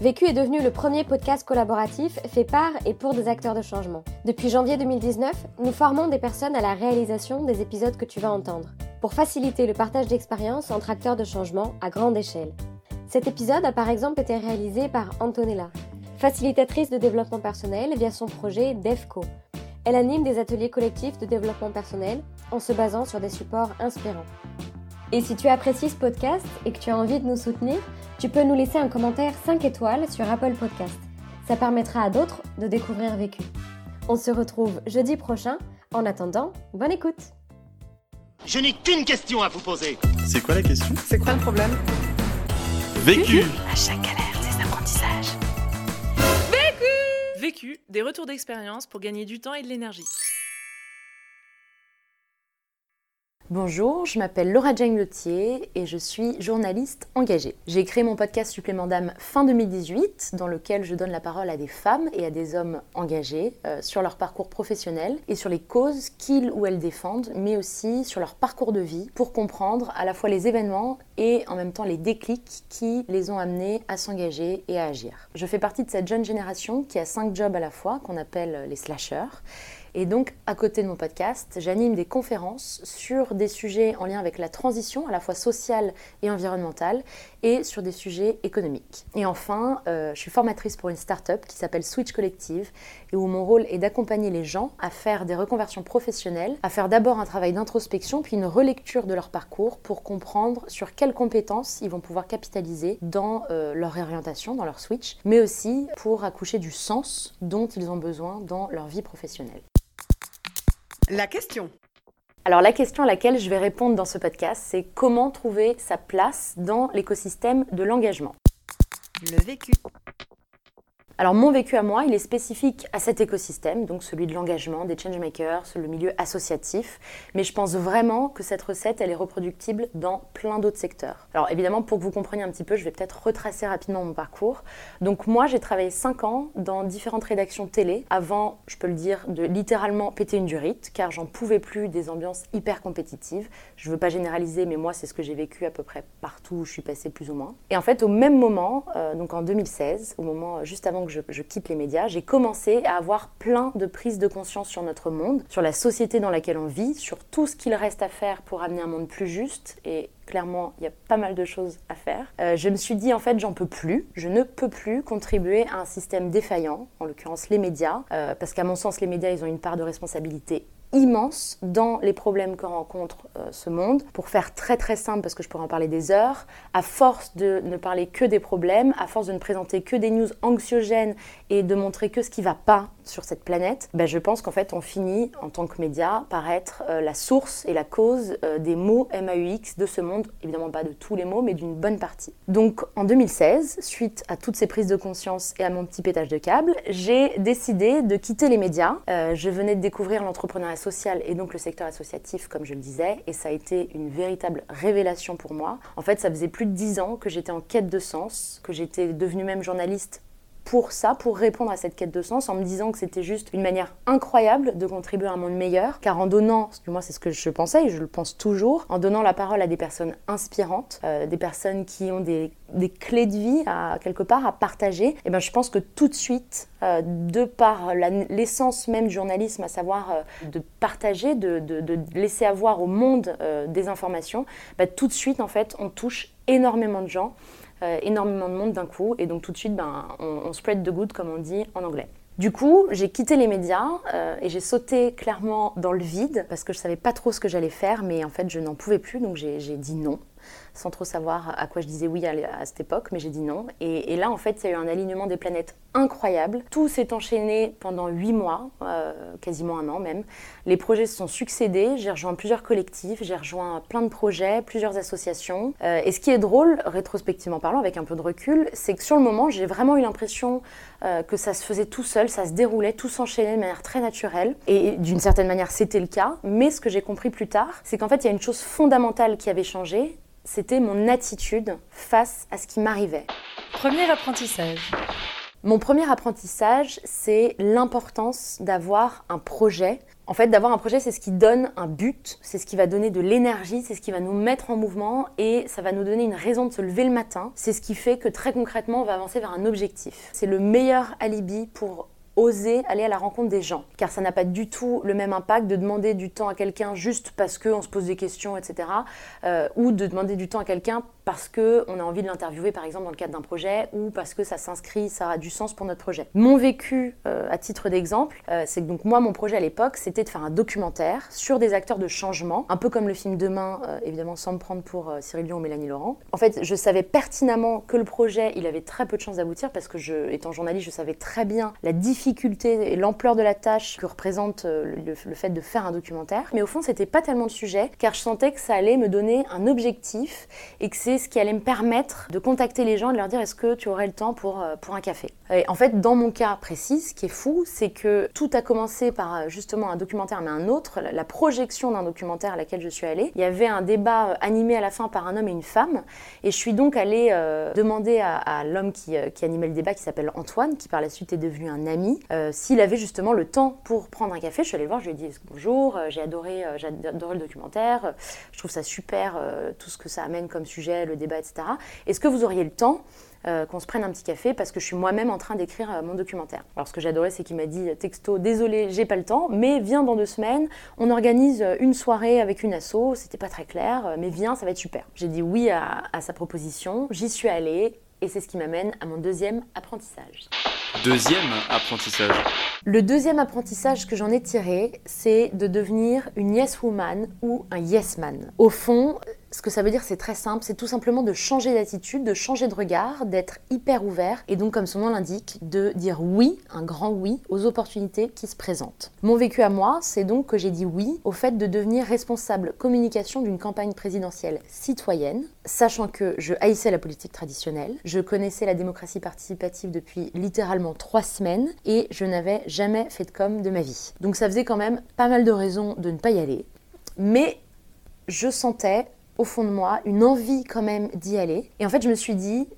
Vécu est devenu le premier podcast collaboratif fait par et pour des acteurs de changement. Depuis janvier 2019, nous formons des personnes à la réalisation des épisodes que tu vas entendre, pour faciliter le partage d'expériences entre acteurs de changement à grande échelle. Cet épisode a par exemple été réalisé par Antonella, facilitatrice de développement personnel via son projet DEFCO, elle anime des ateliers collectifs de développement personnel en se basant sur des supports inspirants. Et si tu apprécies ce podcast et que tu as envie de nous soutenir, tu peux nous laisser un commentaire 5 étoiles sur Apple Podcast. Ça permettra à d'autres de découvrir Vécu. On se retrouve jeudi prochain. En attendant, bonne écoute. Je n'ai qu'une question à vous poser. C'est quoi la question? C'est quoi le problème? Vécu À chaque galère, des apprentissages. Vécu, des retours d'expérience pour gagner du temps et de l'énergie. Bonjour, je m'appelle Laura Jane et je suis journaliste engagée. J'ai créé mon podcast Supplément d'âme fin 2018 dans lequel je donne la parole à des femmes et à des hommes engagés euh, sur leur parcours professionnel et sur les causes qu'ils ou elles défendent, mais aussi sur leur parcours de vie pour comprendre à la fois les événements et en même temps les déclics qui les ont amenés à s'engager et à agir. Je fais partie de cette jeune génération qui a cinq jobs à la fois qu'on appelle les slashers et donc, à côté de mon podcast, j'anime des conférences sur des sujets en lien avec la transition, à la fois sociale et environnementale, et sur des sujets économiques. Et enfin, euh, je suis formatrice pour une start-up qui s'appelle Switch Collective, et où mon rôle est d'accompagner les gens à faire des reconversions professionnelles, à faire d'abord un travail d'introspection, puis une relecture de leur parcours pour comprendre sur quelles compétences ils vont pouvoir capitaliser dans euh, leur réorientation, dans leur switch, mais aussi pour accoucher du sens dont ils ont besoin dans leur vie professionnelle. La question. Alors la question à laquelle je vais répondre dans ce podcast, c'est comment trouver sa place dans l'écosystème de l'engagement? Le vécu. Alors mon vécu à moi, il est spécifique à cet écosystème, donc celui de l'engagement, des changemakers, le milieu associatif, mais je pense vraiment que cette recette, elle est reproductible dans plein d'autres secteurs. Alors évidemment, pour que vous compreniez un petit peu, je vais peut-être retracer rapidement mon parcours. Donc moi, j'ai travaillé 5 ans dans différentes rédactions télé, avant, je peux le dire, de littéralement péter une durite, car j'en pouvais plus des ambiances hyper compétitives. Je veux pas généraliser, mais moi, c'est ce que j'ai vécu à peu près partout où je suis passée plus ou moins. Et en fait, au même moment, euh, donc en 2016, au moment juste avant que je, quitte les médias, j'ai commencé à avoir plein de prises de conscience sur notre monde, sur la société dans laquelle on vit, sur tout ce qu'il reste à faire pour amener un monde plus juste et clairement, il y a pas mal de choses à faire. Euh, je me suis dit, en fait, j'en peux plus. Je ne peux plus contribuer à un système défaillant, en l'occurrence les médias, euh, parce qu'à mon sens, les médias, ils ont une part de responsabilité immense dans les problèmes que rencontre euh, ce monde. Pour faire très très simple, parce que je pourrais en parler des heures, à force de ne parler que des problèmes, à force de ne présenter que des news anxiogènes et de montrer que ce qui va pas sur cette planète, ben je pense qu'en fait on finit en tant que média par être euh, la source et la cause euh, des mots MAUX de ce monde, évidemment pas de tous les mots, mais d'une bonne partie. Donc en 2016, suite à toutes ces prises de conscience et à mon petit pétage de câble, j'ai décidé de quitter les médias. je venais de découvrir l'entrepreneuriat social et donc le secteur associatif, comme je le disais, et ça a été une véritable révélation pour moi. En fait, ça faisait plus de dix ans que j'étais en quête de sens, que j'étais devenue même journaliste pour ça, pour répondre à cette quête de sens, en me disant que c'était juste une manière incroyable de contribuer à un monde meilleur, car en donnant, parce que moi c'est ce que je pensais et je le pense toujours, en donnant la parole à des personnes inspirantes, euh, des personnes qui ont des, clés de vie à quelque part à partager, et eh ben je pense que tout de suite, euh, de par l'essence même du journalisme, à savoir euh, de partager, de, laisser avoir au monde des informations, bah, tout de suite en fait on touche énormément de gens euh, énormément de monde d'un coup. Et donc tout de suite, ben, on, spread the good, comme on dit en anglais. Du coup, j'ai quitté les médias euh, et j'ai sauté clairement dans le vide parce que je savais pas trop ce que j'allais faire, mais en fait, je n'en pouvais plus, donc j'ai dit non. Sans trop savoir à quoi je disais oui à, cette époque, mais j'ai dit non. Et, et, là, en fait, il y a eu un alignement des planètes incroyable. Tout s'est enchaîné pendant huit mois, euh, quasiment un an même. Les projets se sont succédés, j'ai rejoint plusieurs collectifs, j'ai rejoint plein de projets, plusieurs associations. Euh, et ce qui est drôle, rétrospectivement parlant, avec un peu de recul, c'est que sur le moment, j'ai vraiment eu l'impression euh, que ça se faisait tout seul, ça se déroulait, tout s'enchaînait de manière très naturelle. Et d'une certaine manière, c'était le cas. Mais ce que j'ai compris plus tard, c'est qu'en fait, il y a une chose fondamentale qui avait changé, c'était mon attitude face à ce qui m'arrivait. Premier apprentissage. Mon premier apprentissage, c'est l'importance d'avoir un projet. En fait, d'avoir un projet, c'est ce qui donne un but, c'est ce qui va donner de l'énergie, c'est ce qui va nous mettre en mouvement et ça va nous donner une raison de se lever le matin. C'est ce qui fait que très concrètement, on va avancer vers un objectif. C'est le meilleur alibi pour oser aller à la rencontre des gens. Car ça n'a pas du tout le même impact de demander du temps à quelqu'un juste parce qu'on se pose des questions, etc. Euh, ou de demander du temps à quelqu'un parce qu'on a envie de l'interviewer, par exemple, dans le cadre d'un projet, ou parce que ça s'inscrit, ça a du sens pour notre projet. Mon vécu, euh, à titre d'exemple, euh, c'est que donc moi, mon projet à l'époque, c'était de faire un documentaire sur des acteurs de changement, un peu comme le film Demain, euh, évidemment, sans me prendre pour Cyril Dion ou Mélanie Laurent. En fait, je savais pertinemment que le projet, il avait très peu de chances d'aboutir, parce que, je, étant journaliste, je savais très bien la difficulté et l'ampleur de la tâche que représente le, le fait de faire un documentaire. Mais au fond, c'était pas tellement le sujet, car je sentais que ça allait me donner un objectif et que c'est ce qui allait me permettre de contacter les gens et de leur dire est-ce que tu aurais le temps pour, euh, pour un café? Et en fait, dans mon cas précis, ce qui est fou, c'est que tout a commencé par euh, justement un documentaire, mais un autre, la projection d'un documentaire à laquelle je suis allée. Il y avait un débat euh, animé à la fin par un homme et une femme, et je suis donc allée demander à, l'homme qui, qui, animait le débat, qui s'appelle Antoine, qui par la suite est devenu un ami, s'il avait justement le temps pour prendre un café. Je suis allée le voir, je lui ai dit bonjour, j'ai adoré, adoré le documentaire, je trouve ça super, tout ce que ça amène comme sujet, le débat, etc. Est-ce que vous auriez le temps euh, qu'on se prenne un petit café parce que je suis moi-même en train d'écrire euh, mon documentaire? Alors ce que j'adorais, c'est qu'il m'a dit euh, texto, désolé, j'ai pas le temps, mais viens dans deux semaines, on organise une soirée avec une asso, c'était pas très clair, mais viens, ça va être super. J'ai dit oui à, à sa proposition, j'y suis allée et c'est ce qui m'amène à mon deuxième apprentissage. Deuxième apprentissage. Le deuxième apprentissage que j'en ai tiré, c'est de devenir une yes woman ou un yes man. Au fond, ce que ça veut dire, c'est très simple, c'est tout simplement de changer d'attitude, de changer de regard, d'être hyper ouvert et donc, comme son nom l'indique, de dire oui, un grand oui, aux opportunités qui se présentent. Mon vécu à moi, c'est donc que j'ai dit oui au fait de devenir responsable communication d'une campagne présidentielle citoyenne, sachant que je haïssais la politique traditionnelle, je connaissais la démocratie participative depuis littéralement trois semaines et je n'avais jamais fait de com de ma vie. Donc ça faisait quand même pas mal de raisons de ne pas y aller. Mais je sentais au fond de moi une envie quand même d'y aller. Et en fait, je me suis dit,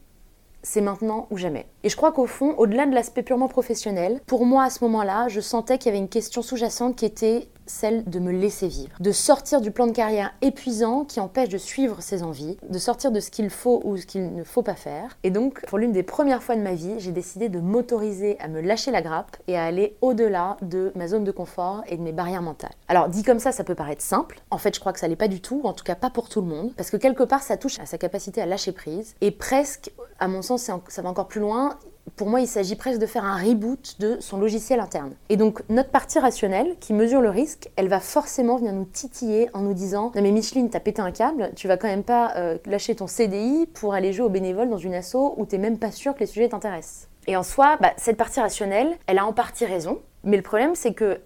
c'est maintenant ou jamais. Et je crois qu'au fond, au-delà de l'aspect purement professionnel, pour moi à ce moment-là, je sentais qu'il y avait une question sous-jacente qui était celle de me laisser vivre, de sortir du plan de carrière épuisant qui empêche de suivre ses envies, de sortir de ce qu'il faut ou ce qu'il ne faut pas faire. Et donc, pour l'une des premières fois de ma vie, j'ai décidé de m'autoriser à me lâcher la grappe et à aller au-delà de ma zone de confort et de mes barrières mentales. Alors, dit comme ça, ça peut paraître simple. En fait, je crois que ça l'est pas du tout, en tout cas pas pour tout le monde, parce que quelque part, ça touche à sa capacité à lâcher prise et presque, à mon sens, ça va encore plus loin, pour moi, il s'agit presque de faire un reboot de son logiciel interne. Et donc, notre partie rationnelle, qui mesure le risque, elle va forcément venir nous titiller en nous disant Non, mais Micheline, t'as pété un câble, tu vas quand même pas euh, lâcher ton CDI pour aller jouer au bénévole dans une asso où t'es même pas sûr que les sujets t'intéressent. Et en soi, bah, cette partie rationnelle, elle a en partie raison, mais le problème, c'est que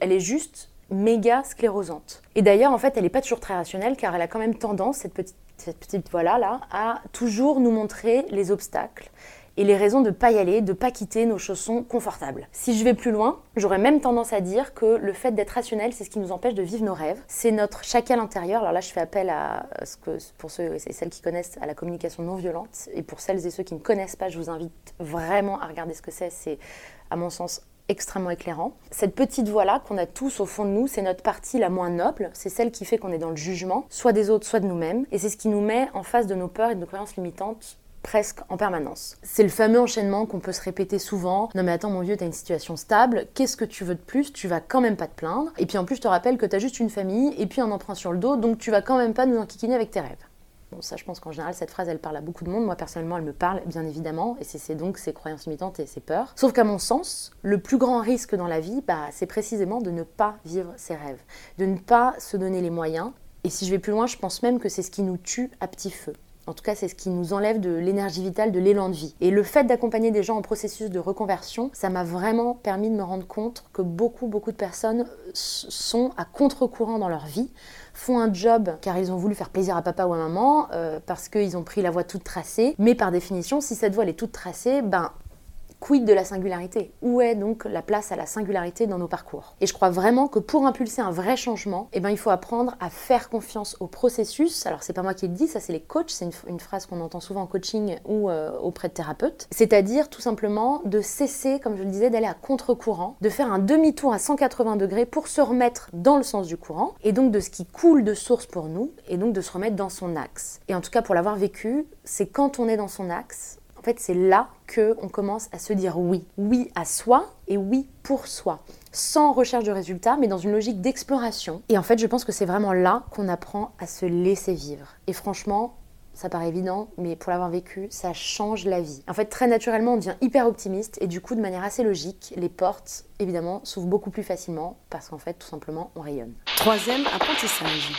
elle est juste méga sclérosante. Et d'ailleurs, en fait, elle n'est pas toujours très rationnelle car elle a quand même tendance, cette petite, cette petite voilà-là, à toujours nous montrer les obstacles et les raisons de ne pas y aller, de ne pas quitter nos chaussons confortables. Si je vais plus loin, j'aurais même tendance à dire que le fait d'être rationnel, c'est ce qui nous empêche de vivre nos rêves. C'est notre chacal intérieur. Alors là, je fais appel à ce que, pour ceux et celles qui connaissent, à la communication non violente. Et pour celles et ceux qui ne connaissent pas, je vous invite vraiment à regarder ce que c'est. C'est, à mon sens, extrêmement éclairant. Cette petite voix-là qu'on a tous au fond de nous, c'est notre partie la moins noble, c'est celle qui fait qu'on est dans le jugement, soit des autres, soit de nous-mêmes, et c'est ce qui nous met en face de nos peurs et de nos croyances limitantes presque en permanence. C'est le fameux enchaînement qu'on peut se répéter souvent. Non mais attends mon vieux, t'as une situation stable, qu'est-ce que tu veux de plus? Tu vas quand même pas te plaindre. Et puis en plus je te rappelle que t'as juste une famille et puis un emprunt sur le dos, donc tu vas quand même pas nous enquiquiner avec tes rêves. Bon, ça, je pense qu'en général, cette phrase, elle parle à beaucoup de monde. Moi, personnellement, elle me parle, bien évidemment, et c'est donc ses croyances limitantes et ses peurs. Sauf qu'à mon sens, le plus grand risque dans la vie, bah, c'est précisément de ne pas vivre ses rêves, de ne pas se donner les moyens Et si je vais plus loin, je pense même que c'est ce qui nous tue à petit feu. En tout cas, c'est ce qui nous enlève de l'énergie vitale, de l'élan de vie. Et le fait d'accompagner des gens en processus de reconversion, ça m'a vraiment permis de me rendre compte que beaucoup, beaucoup de personnes sont à contre-courant dans leur vie, font un job car ils ont voulu faire plaisir à papa ou à maman, euh, parce qu'ils ont pris la voie toute tracée. Mais par définition, si cette voie est toute tracée, ben quid de la singularité? Où est donc la place à la singularité dans nos parcours? Et je crois vraiment que pour impulser un vrai changement, eh ben, il faut apprendre à faire confiance au processus. Alors c'est pas moi qui le dis, ça c'est les coachs, c'est une, phrase qu'on entend souvent en coaching ou euh, auprès de thérapeutes. C'est-à-dire tout simplement de cesser, comme je le disais, d'aller à contre-courant, de faire un demi-tour à 180 degrés pour se remettre dans le sens du courant, et donc de ce qui coule de source pour nous, et donc de se remettre dans son axe. Et en tout cas pour l'avoir vécu, c'est quand on est dans son axe, en fait, c'est là que on commence à se dire oui. Oui à soi et oui pour soi. Sans recherche de résultats, mais dans une logique d'exploration. Et en fait, je pense que c'est vraiment là qu'on apprend à se laisser vivre. Et franchement, ça paraît évident, mais pour l'avoir vécu, ça change la vie. En fait, très naturellement, on devient hyper optimiste et du coup, de manière assez logique, les portes, évidemment, s'ouvrent beaucoup plus facilement parce qu'en fait, tout simplement, on rayonne. Troisième apprentissage.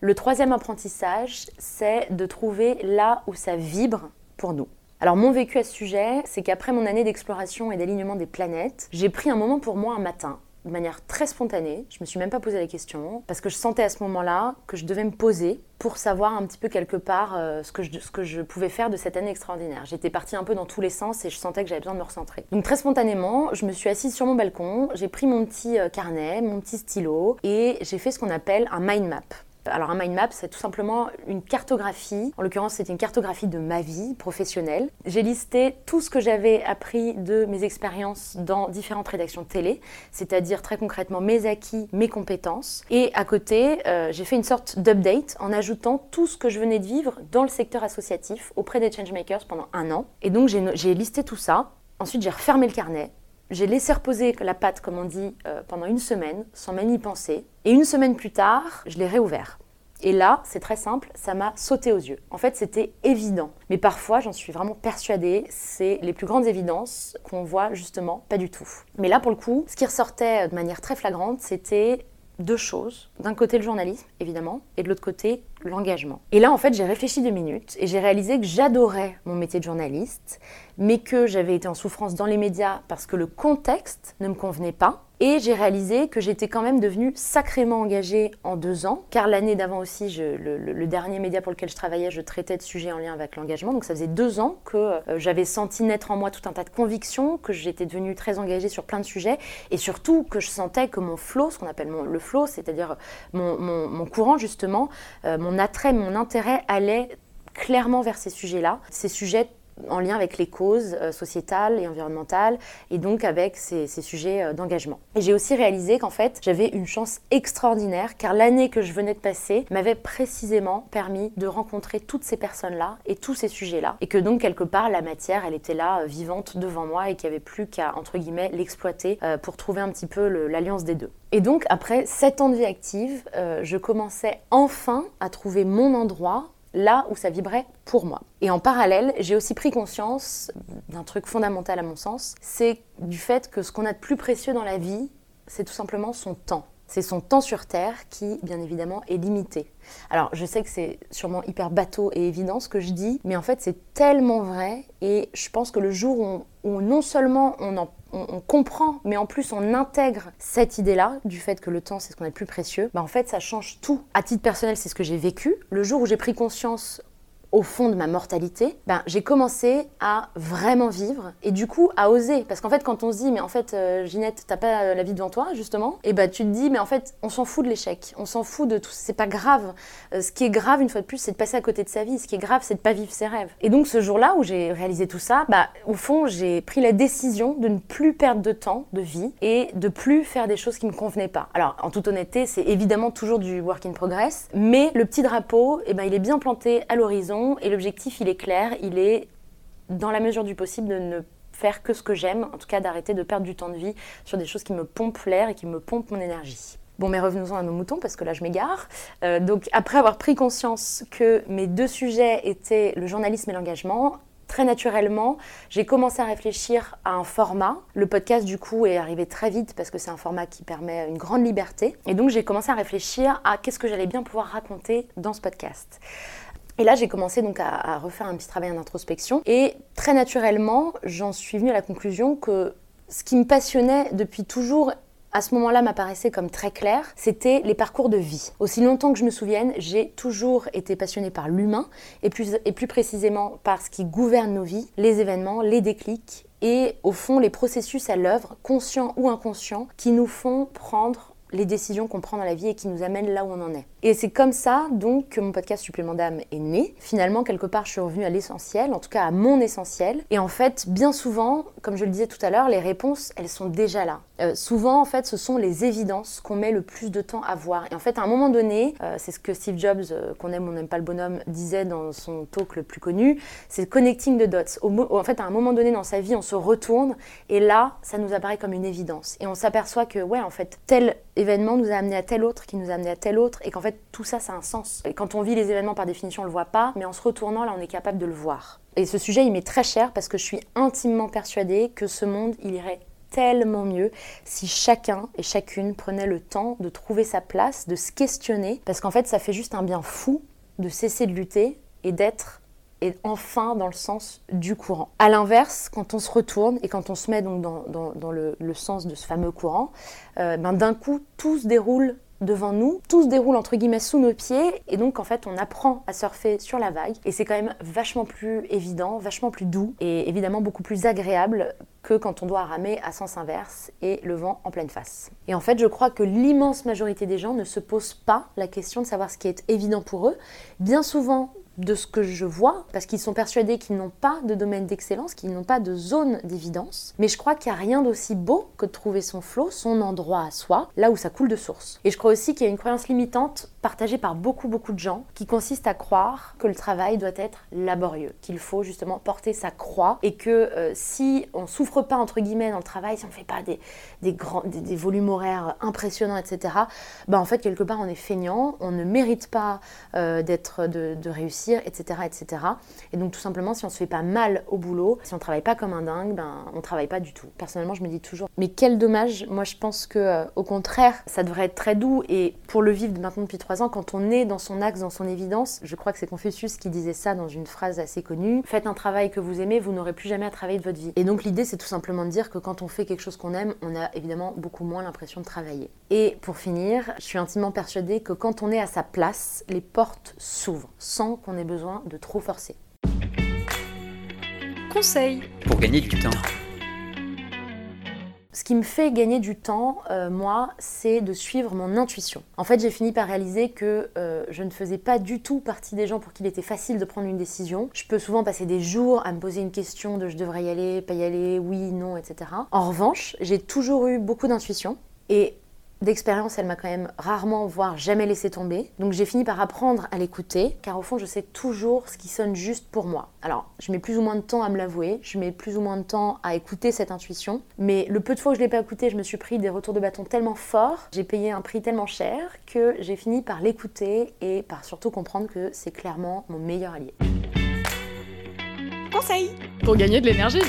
Le troisième apprentissage, c'est de trouver là où ça vibre pour nous. Alors mon vécu à ce sujet, c'est qu'après mon année d'exploration et d'alignement des planètes, j'ai pris un moment pour moi un matin de manière très spontanée. Je me suis même pas posé la question parce que je sentais à ce moment-là que je devais me poser pour savoir un petit peu quelque part euh, ce, que je, pouvais faire de cette année extraordinaire. J'étais partie un peu dans tous les sens et je sentais que j'avais besoin de me recentrer. Donc très spontanément, je me suis assise sur mon balcon, j'ai pris mon petit euh, carnet, mon petit stylo et j'ai fait ce qu'on appelle un mind map. Alors un mind map, c'est tout simplement une cartographie. En l'occurrence, c'était une cartographie de ma vie professionnelle. J'ai listé tout ce que j'avais appris de mes expériences dans différentes rédactions de télé, c'est-à-dire très concrètement mes acquis, mes compétences. Et à côté, euh, j'ai fait une sorte d'update en ajoutant tout ce que je venais de vivre dans le secteur associatif auprès des changemakers pendant un an. Et donc j'ai listé tout ça. Ensuite, j'ai refermé le carnet. J'ai laissé reposer la pâte, comme on dit, euh, pendant une semaine, sans même y penser. Et une semaine plus tard, je l'ai réouvert. Et là, c'est très simple, ça m'a sauté aux yeux. En fait, c'était évident. Mais parfois, j'en suis vraiment persuadée, c'est les plus grandes évidences qu'on voit justement pas du tout. Mais là, pour le coup, ce qui ressortait de manière très flagrante, c'était deux choses. D'un côté, le journalisme, évidemment, et de l'autre côté, Et là, en fait, j'ai réfléchi deux minutes et j'ai réalisé que j'adorais mon métier de journaliste, mais que j'avais été en souffrance dans les médias parce que le contexte ne me convenait pas et j'ai réalisé que j'étais quand même devenue sacrément engagée en deux ans, car l'année d'avant aussi, le, dernier média pour lequel je travaillais, je traitais de sujets en lien avec l'engagement. Donc ça faisait deux ans que euh, j'avais senti naître en moi tout un tas de convictions, que j'étais devenue très engagée sur plein de sujets, et surtout que je sentais que mon flow, ce qu'on appelle le flow, c'est-à-dire mon, courant justement, euh, mon attrait, mon intérêt allait clairement vers ces sujets-là, ces sujets en lien avec les causes euh, sociétales et environnementales et donc avec ces, sujets euh, d'engagement. Et j'ai aussi réalisé qu'en fait j'avais une chance extraordinaire car l'année que je venais de passer m'avait précisément permis de rencontrer toutes ces personnes-là et tous ces sujets-là et que donc quelque part la matière elle était là euh, vivante devant moi et qu'il n'y avait plus qu'à entre guillemets l'exploiter pour trouver un petit peu l'alliance des deux. Et donc après sept ans de vie active, je commençais enfin à trouver mon endroit là où ça vibrait pour moi. Et en parallèle, j'ai aussi pris conscience d'un truc fondamental à mon sens, c'est du fait que ce qu'on a de plus précieux dans la vie, c'est tout simplement son temps. C'est son temps sur Terre qui, bien évidemment, est limité. Alors, je sais que c'est sûrement hyper bateau et évident ce que je dis, mais en fait, c'est tellement vrai. Et je pense que le jour où, non seulement on, comprend, mais en plus on intègre cette idée-là, du fait que le temps, c'est ce qu'on a de plus précieux, bah en fait, ça change tout. À titre personnel, c'est ce que j'ai vécu. Le jour où j'ai pris conscience au fond de ma mortalité, ben, j'ai commencé à vraiment vivre et du coup à oser. Parce qu'en fait, quand on se dit, mais en fait, euh, Ginette, t'as pas euh, la vie devant toi, justement, et ben tu te dis, mais en fait, on s'en fout de l'échec, on s'en fout de tout, c'est pas grave. Euh, ce qui est grave, une fois de plus, c'est de passer à côté de sa vie. Ce qui est grave, c'est de pas vivre ses rêves. Et donc, ce jour-là où j'ai réalisé tout ça, bah, au fond, j'ai pris la décision de ne plus perdre de temps, de vie, et de plus faire des choses qui me convenaient pas. Alors, en toute honnêteté, c'est évidemment toujours du work in progress, mais le petit drapeau, et ben, il est bien planté à l'horizon et l'objectif il est clair, il est dans la mesure du possible de ne faire que ce que j'aime, en tout cas d'arrêter de perdre du temps de vie sur des choses qui me pompent l'air et qui me pompent mon énergie. Bon, mais revenons-en à nos moutons parce que là je m'égare. Euh, donc après avoir pris conscience que mes deux sujets étaient le journalisme et l'engagement, très naturellement, j'ai commencé à réfléchir à un format. Le podcast, du coup, est arrivé très vite parce que c'est un format qui permet une grande liberté. Et donc, j'ai commencé à réfléchir à qu'est-ce que j'allais bien pouvoir raconter dans ce podcast. Et là, j'ai commencé donc à, refaire un petit travail en introspection. Et très naturellement, j'en suis venue à la conclusion que ce qui me passionnait depuis toujours à ce moment-là m'apparaissait comme très clair, c'était les parcours de vie. Aussi longtemps que je me souvienne, j'ai toujours été passionnée par l'humain et plus, et plus précisément par ce qui gouverne nos vies, les événements, les déclics et au fond les processus à l'œuvre, conscients ou inconscients, qui nous font prendre les décisions qu'on prend dans la vie et qui nous amènent là où on en est. Et c'est comme ça donc que mon podcast Supplément d'âme est né. Finalement, quelque part, je suis revenue à l'essentiel, en tout cas à mon essentiel. Et en fait, bien souvent, comme je le disais tout à l'heure, les réponses, elles sont déjà là. Euh, souvent, en fait, ce sont les évidences qu'on met le plus de temps à voir. Et en fait, à un moment donné, euh, c'est ce que Steve Jobs, euh, qu'on aime ou n'aime pas le bonhomme, disait dans son talk le plus connu, c'est connecting the dots. En fait, à un moment donné dans sa vie, on se retourne et là, ça nous apparaît comme une évidence. Et on s'aperçoit que, ouais, en fait, tel événement nous a amené à tel autre, qui nous a amené à tel autre, et qu'en fait tout ça, ça a un sens. Et quand on vit les événements par définition, on le voit pas, mais en se retournant, là, on est capable de le voir. Et ce sujet, il m'est très cher parce que je suis intimement persuadée que ce monde, il irait tellement mieux si chacun et chacune prenait le temps de trouver sa place, de se questionner, parce qu'en fait, ça fait juste un bien fou de cesser de lutter et d'être et enfin dans le sens du courant. A l'inverse, quand on se retourne et quand on se met donc dans, dans, le, sens de ce fameux courant, euh, ben d'un coup tout se déroule devant nous, tout se déroule entre guillemets sous nos pieds et donc en fait on apprend à surfer sur la vague et c'est quand même vachement plus évident, vachement plus doux et évidemment beaucoup plus agréable que quand on doit ramer à sens inverse et le vent en pleine face. Et en fait je crois que l'immense majorité des gens ne se posent pas la question de savoir ce qui est évident pour eux. Bien souvent de ce que je vois, parce qu'ils sont persuadés qu'ils n'ont pas de domaine d'excellence, qu'ils n'ont pas de zone d'évidence. Mais je crois qu'il n'y a rien d'aussi beau que de trouver son flot, son endroit à soi, là où ça coule de source. Et je crois aussi qu'il y a une croyance limitante partagée par beaucoup beaucoup de gens qui consiste à croire que le travail doit être laborieux, qu'il faut justement porter sa croix et que euh, si on souffre pas entre guillemets dans le travail, si on ne fait pas des, des, grands, des, des, volumes horaires impressionnants, etc., bah en fait quelque part on est feignant, on ne mérite pas euh, d'être de, de réussir etc., etc. Et donc tout simplement, si on se fait pas mal au boulot, si on travaille pas comme un dingue, ben on travaille pas du tout. Personnellement, je me dis toujours, mais quel dommage. Moi, je pense que euh, au contraire, ça devrait être très doux. Et pour le vivre maintenant depuis trois ans, quand on est dans son axe, dans son évidence, je crois que c'est Confucius qui disait ça dans une phrase assez connue. Faites un travail que vous aimez, vous n'aurez plus jamais à travailler de votre vie. Et donc l'idée, c'est tout simplement de dire que quand on fait quelque chose qu'on aime, on a évidemment beaucoup moins l'impression de travailler. Et pour finir, je suis intimement persuadée que quand on est à sa place, les portes s'ouvrent sans qu'on ait besoin de trop forcer. Conseil pour gagner du temps. Ce qui me fait gagner du temps, euh, moi, c'est de suivre mon intuition. En fait, j'ai fini par réaliser que euh, je ne faisais pas du tout partie des gens pour qui il était facile de prendre une décision. Je peux souvent passer des jours à me poser une question de je devrais y aller, pas y aller, oui, non, etc. En revanche, j'ai toujours eu beaucoup d'intuition. Et d'expérience, elle m'a quand même rarement, voire jamais laissé tomber. Donc j'ai fini par apprendre à l'écouter, car au fond, je sais toujours ce qui sonne juste pour moi. Alors, je mets plus ou moins de temps à me l'avouer, je mets plus ou moins de temps à écouter cette intuition, mais le peu de fois que je l'ai pas écouté, je me suis pris des retours de bâton tellement forts, j'ai payé un prix tellement cher que j'ai fini par l'écouter et par surtout comprendre que c'est clairement mon meilleur allié. Conseil pour gagner de l'énergie.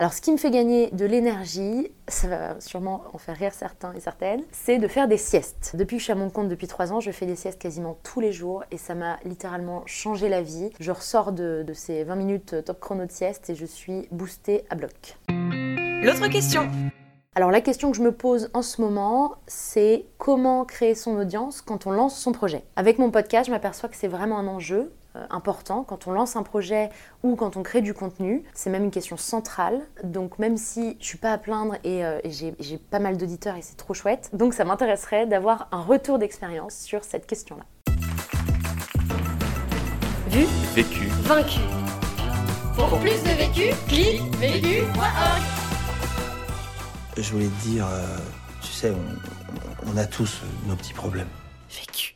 Alors, ce qui me fait gagner de l'énergie, ça va sûrement en faire rire certains et certaines, c'est de faire des siestes. Depuis que je suis à mon compte depuis trois ans, je fais des siestes quasiment tous les jours et ça m'a littéralement changé la vie. Je ressors de, de, ces 20 minutes top chrono de sieste et je suis boostée à bloc. L'autre question alors la question que je me pose en ce moment, c'est comment créer son audience quand on lance son projet? Avec mon podcast, je m'aperçois que c'est vraiment un enjeu important quand on lance un projet ou quand on crée du contenu. C'est même une question centrale. Donc même si je suis pas à plaindre et, euh, et j'ai pas mal d'auditeurs et c'est trop chouette, donc ça m'intéresserait d'avoir un retour d'expérience sur cette question-là. Vu, Vécu. vaincu. Pour plus de vécu, clique vécu.org. Je voulais te dire, euh, tu sais, on, on a tous nos petits problèmes. Vécu.